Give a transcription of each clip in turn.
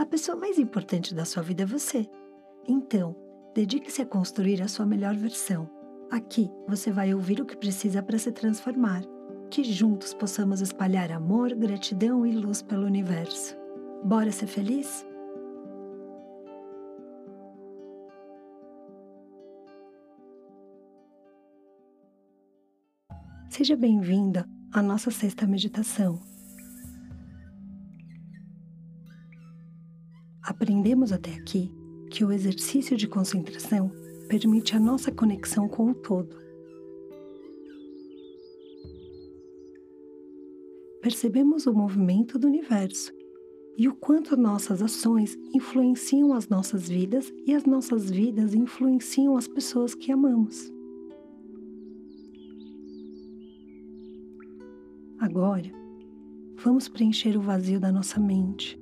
A pessoa mais importante da sua vida é você. Então, dedique-se a construir a sua melhor versão. Aqui você vai ouvir o que precisa para se transformar. Que juntos possamos espalhar amor, gratidão e luz pelo universo. Bora ser feliz? Seja bem-vinda à nossa sexta meditação. Aprendemos até aqui que o exercício de concentração permite a nossa conexão com o todo. Percebemos o movimento do universo e o quanto nossas ações influenciam as nossas vidas e as nossas vidas influenciam as pessoas que amamos. Agora, vamos preencher o vazio da nossa mente,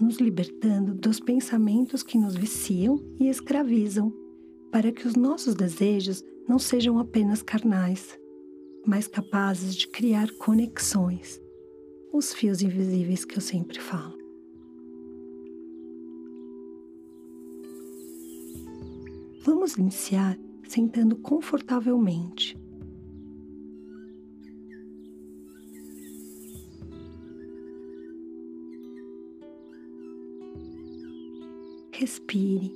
nos libertando dos pensamentos que nos viciam e escravizam, para que os nossos desejos não sejam apenas carnais, mas capazes de criar conexões, os fios invisíveis que eu sempre falo. Vamos iniciar sentando confortavelmente respire.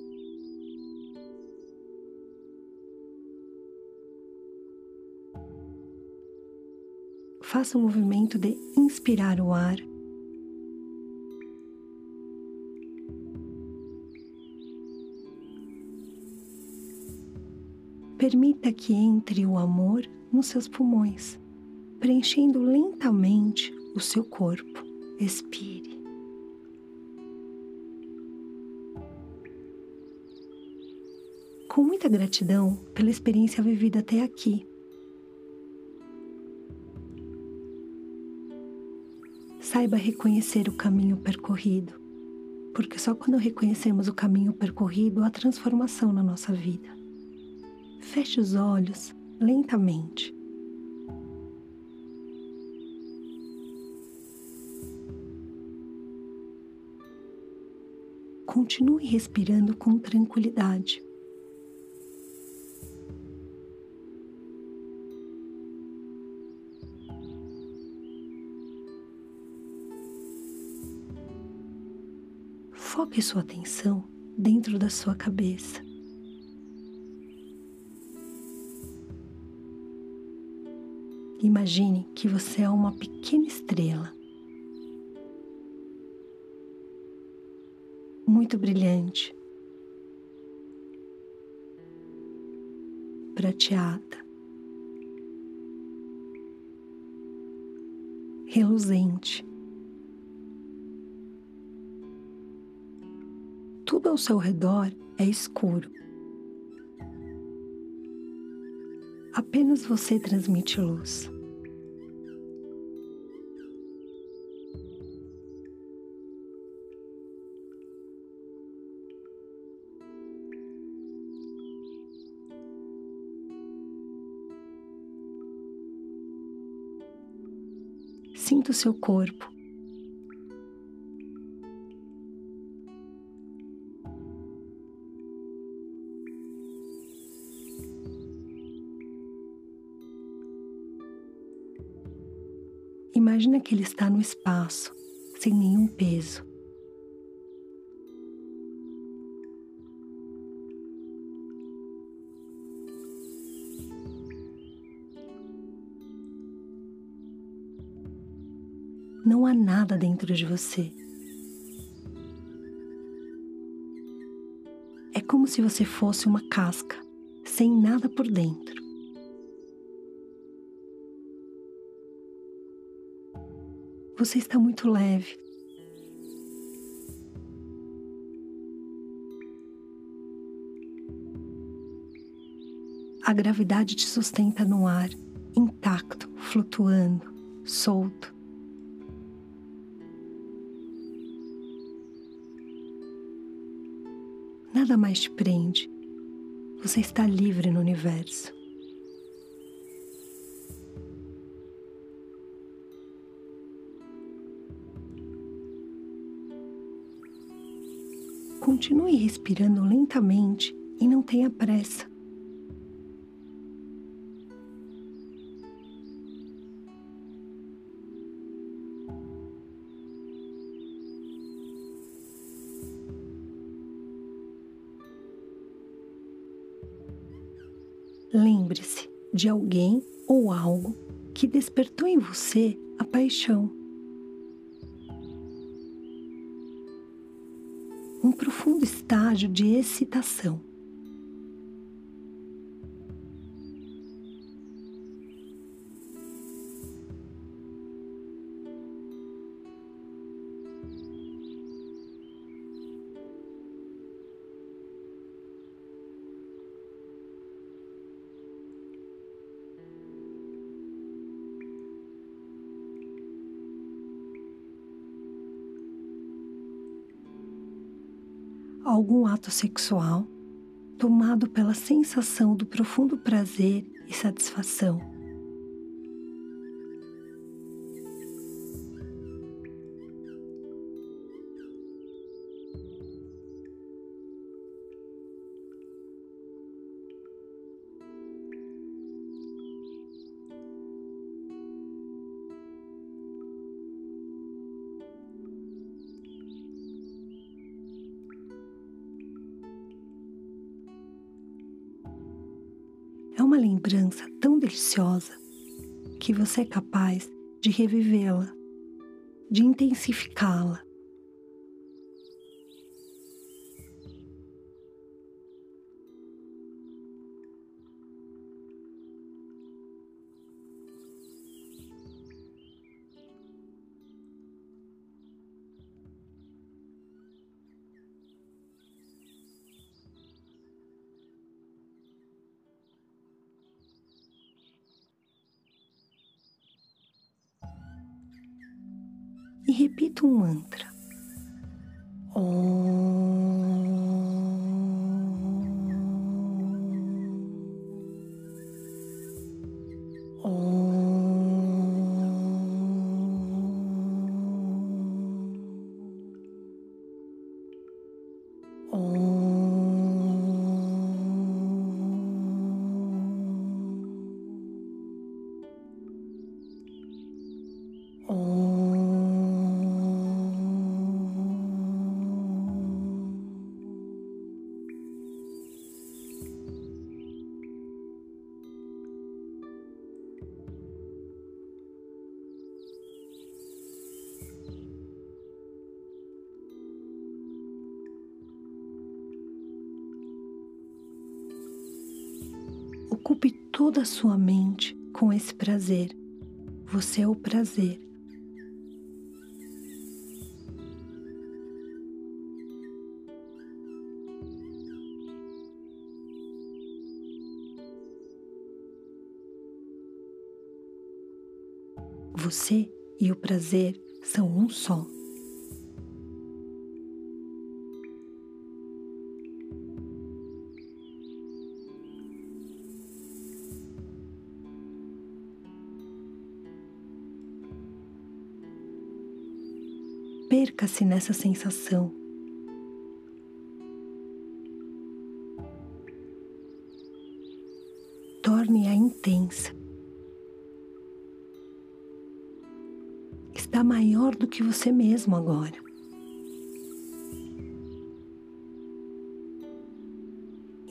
Faça o movimento de inspirar o ar. Permita que entre o amor nos seus pulmões, preenchendo lentamente o seu corpo. Expire. Muita gratidão pela experiência vivida até aqui. Saiba reconhecer o caminho percorrido, porque só quando reconhecemos o caminho percorrido há transformação na nossa vida. Feche os olhos lentamente. Continue respirando com tranquilidade. Foque sua atenção dentro da sua cabeça. Imagine que você é uma pequena estrela, muito brilhante, prateada, reluzente. Ao seu redor é escuro. Apenas você transmite luz. Sinta o seu corpo Imagina que ele está no espaço, sem nenhum peso. Não há nada dentro de você. É como se você fosse uma casca, sem nada por dentro. Você está muito leve. A gravidade te sustenta no ar, intacto, flutuando, solto. Nada mais te prende. Você está livre no universo. Continue respirando lentamente e não tenha pressa. Lembre-se de alguém ou algo que despertou em você a paixão. Estágio de excitação. Algum ato sexual tomado pela sensação do profundo prazer e satisfação. Uma lembrança tão deliciosa que você é capaz de revivê-la, de intensificá-la. E repita um mantra. Ocupe toda a sua mente com esse prazer. Você é o prazer. Você e o prazer são um só. Perca-se nessa sensação. Torne-a intensa. Está maior do que você mesmo agora.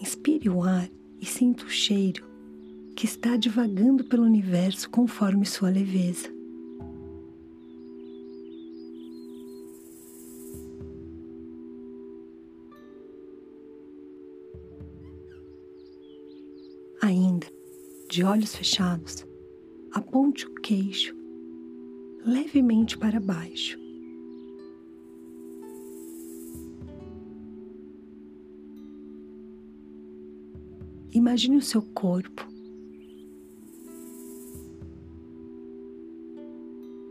Inspire o ar e sinta o cheiro que está divagando pelo universo conforme sua leveza. Ainda, de olhos fechados, aponte o queixo levemente para baixo. Imagine o seu corpo,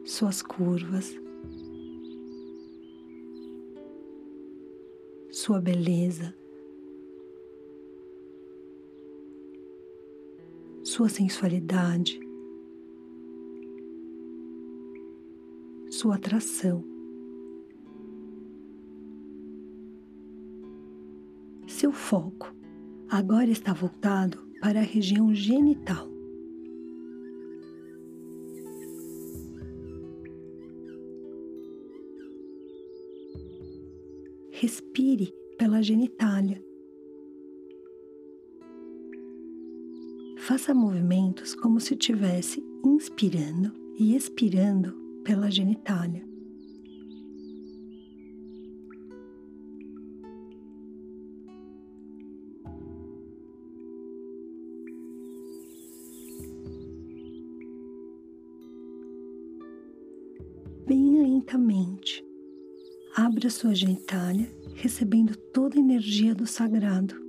suas curvas, sua beleza. Sua sensualidade, sua atração. Seu foco agora está voltado para a região genital. Respire pela genitália. Faça movimentos como se estivesse inspirando e expirando pela genitália. Bem lentamente, abra sua genitália, recebendo toda a energia do sagrado.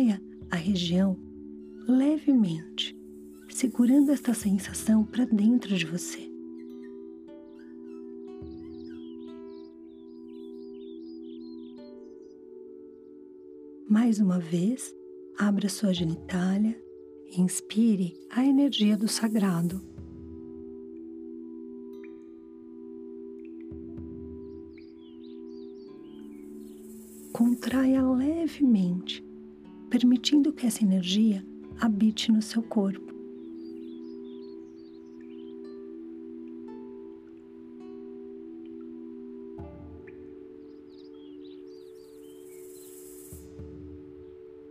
Contraia a região levemente, segurando esta sensação para dentro de você. Mais uma vez, abra sua genitália e inspire a energia do sagrado. Contraia levemente permitindo que essa energia habite no seu corpo.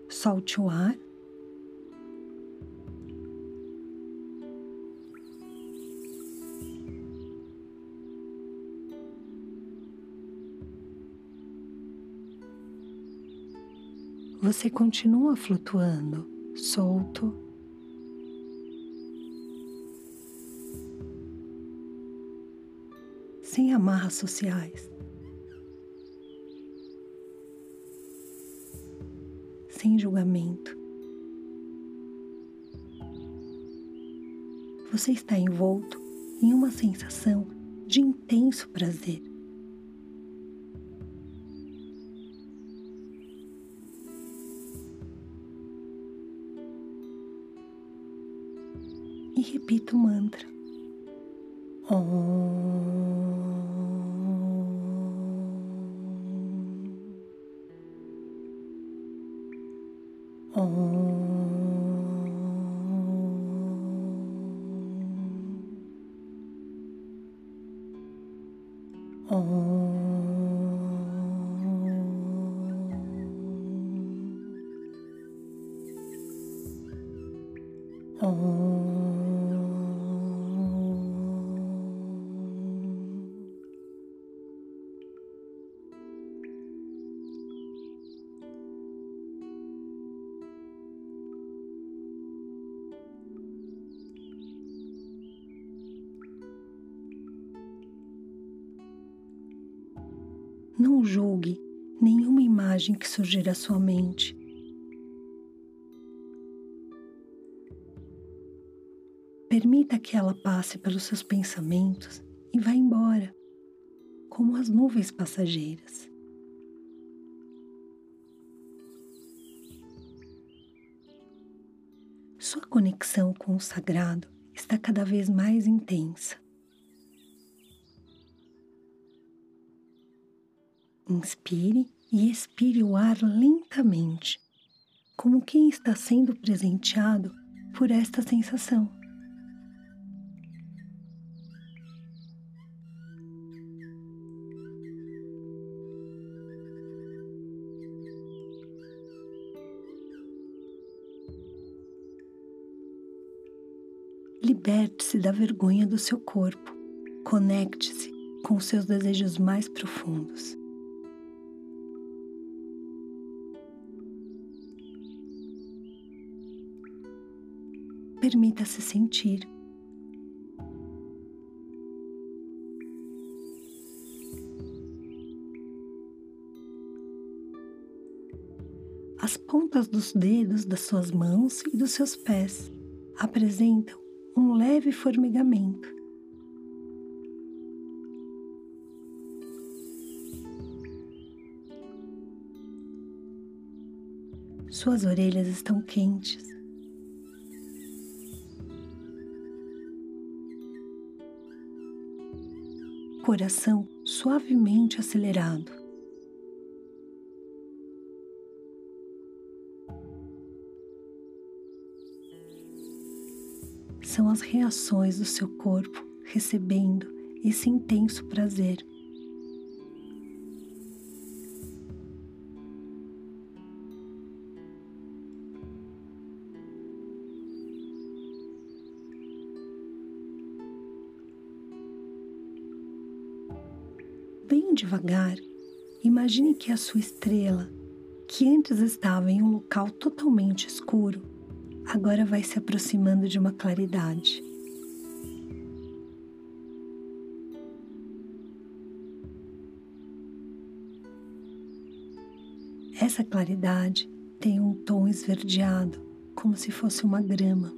Solte o ar. Você continua flutuando, solto. Sem amarras sociais. Sem julgamento. Você está envolto em uma sensação de intenso prazer. E repita o mantra. Om. Não julgue nenhuma imagem que surgir à sua mente. Permita que ela passe pelos seus pensamentos e vá embora, como as nuvens passageiras. Sua conexão com o sagrado está cada vez mais intensa. Inspire e expire o ar lentamente, como quem está sendo presenteado por esta sensação. Liberte-se da vergonha do seu corpo. Conecte-se com seus desejos mais profundos. Permita-se sentir. As pontas dos dedos das suas mãos e dos seus pés apresentam um leve formigamento. Suas orelhas estão quentes. Coração suavemente acelerado. São as reações do seu corpo recebendo esse intenso prazer. Bem devagar, imagine que a sua estrela, que antes estava em um local totalmente escuro, agora vai se aproximando de uma claridade. Essa claridade tem um tom esverdeado, como se fosse uma grama.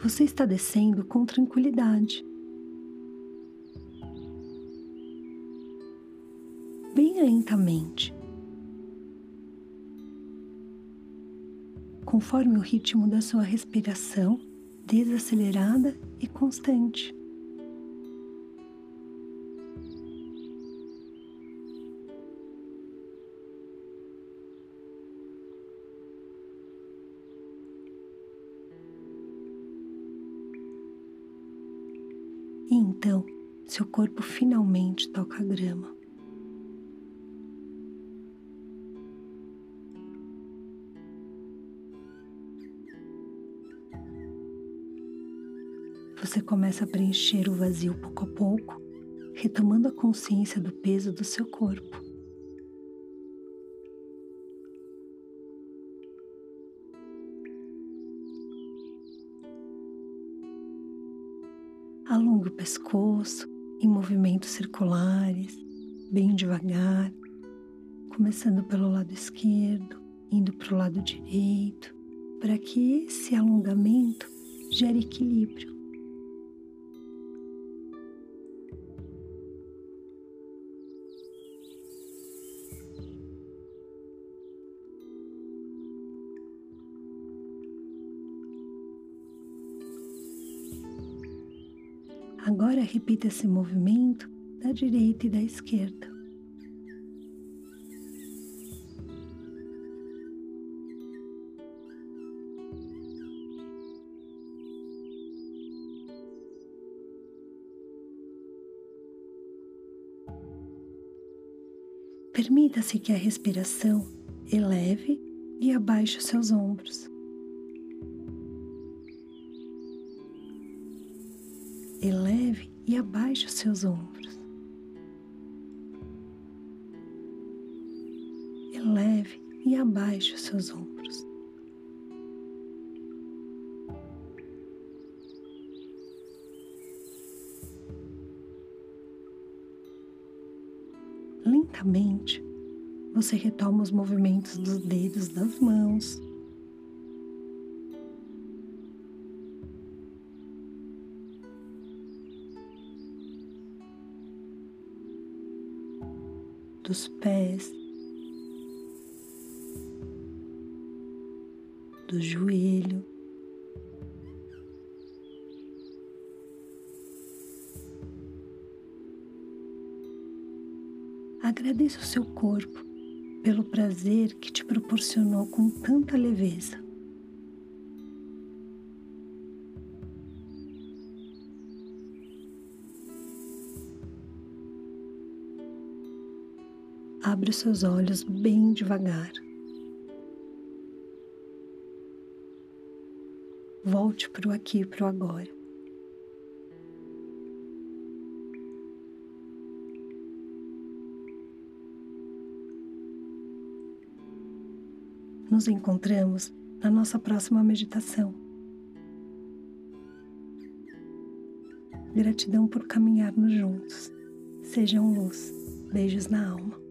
Você está descendo com tranquilidade. Bem lentamente. Conforme o ritmo da sua respiração, desacelerada e constante. Seu corpo finalmente toca a grama. Você começa a preencher o vazio pouco a pouco, retomando a consciência do peso do seu corpo. Alongue o pescoço em movimentos circulares, bem devagar, começando pelo lado esquerdo, indo para o lado direito, para que esse alongamento gere equilíbrio. Repita esse movimento da direita e da esquerda. Permita-se que a respiração eleve e abaixe os seus ombros. Eleve e abaixe os seus ombros. Eleve e abaixe os seus ombros. Lentamente, você retoma os movimentos dos dedos das mãos, dos pés, do joelho. Agradeça o seu corpo pelo prazer que te proporcionou com tanta leveza. Abre os seus olhos bem devagar. Volte para o aqui e para o agora. Nos encontramos na nossa próxima meditação. Gratidão por caminharmos juntos. Sejam luz. Beijos na alma.